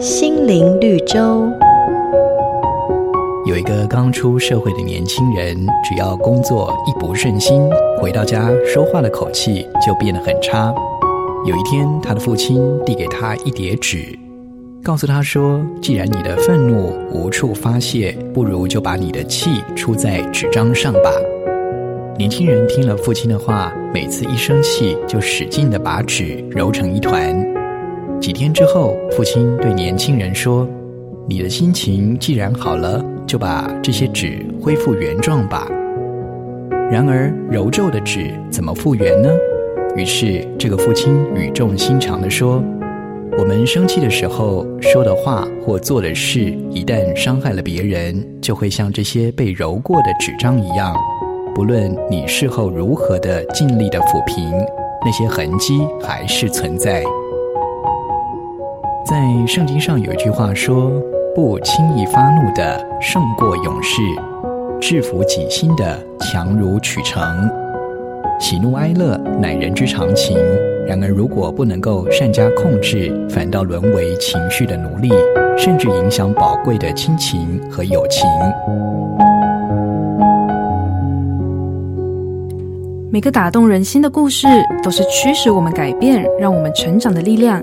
心灵绿洲。有一个刚出社会的年轻人，只要工作一不顺心，回到家说话的口气就变得很差。有一天，他的父亲递给他一叠纸，告诉他说：“既然你的愤怒无处发泄，不如就把你的气出在纸张上吧。”年轻人听了父亲的话，每次一生气就使劲地把纸揉成一团。几天之后，父亲对年轻人说：“你的心情既然好了，就把这些纸恢复原状吧。”然而，揉皱的纸怎么复原呢？于是，这个父亲语重心长地说：“我们生气的时候说的话或做的事，一旦伤害了别人，就会像这些被揉过的纸张一样，不论你事后如何的尽力的抚平，那些痕迹还是存在。”在圣经上有一句话说：“不轻易发怒的胜过勇士，制服己心的强如取城。喜怒哀乐乃人之常情，然而如果不能够善加控制，反倒沦为情绪的奴隶，甚至影响宝贵的亲情和友情。”每个打动人心的故事，都是驱使我们改变、让我们成长的力量。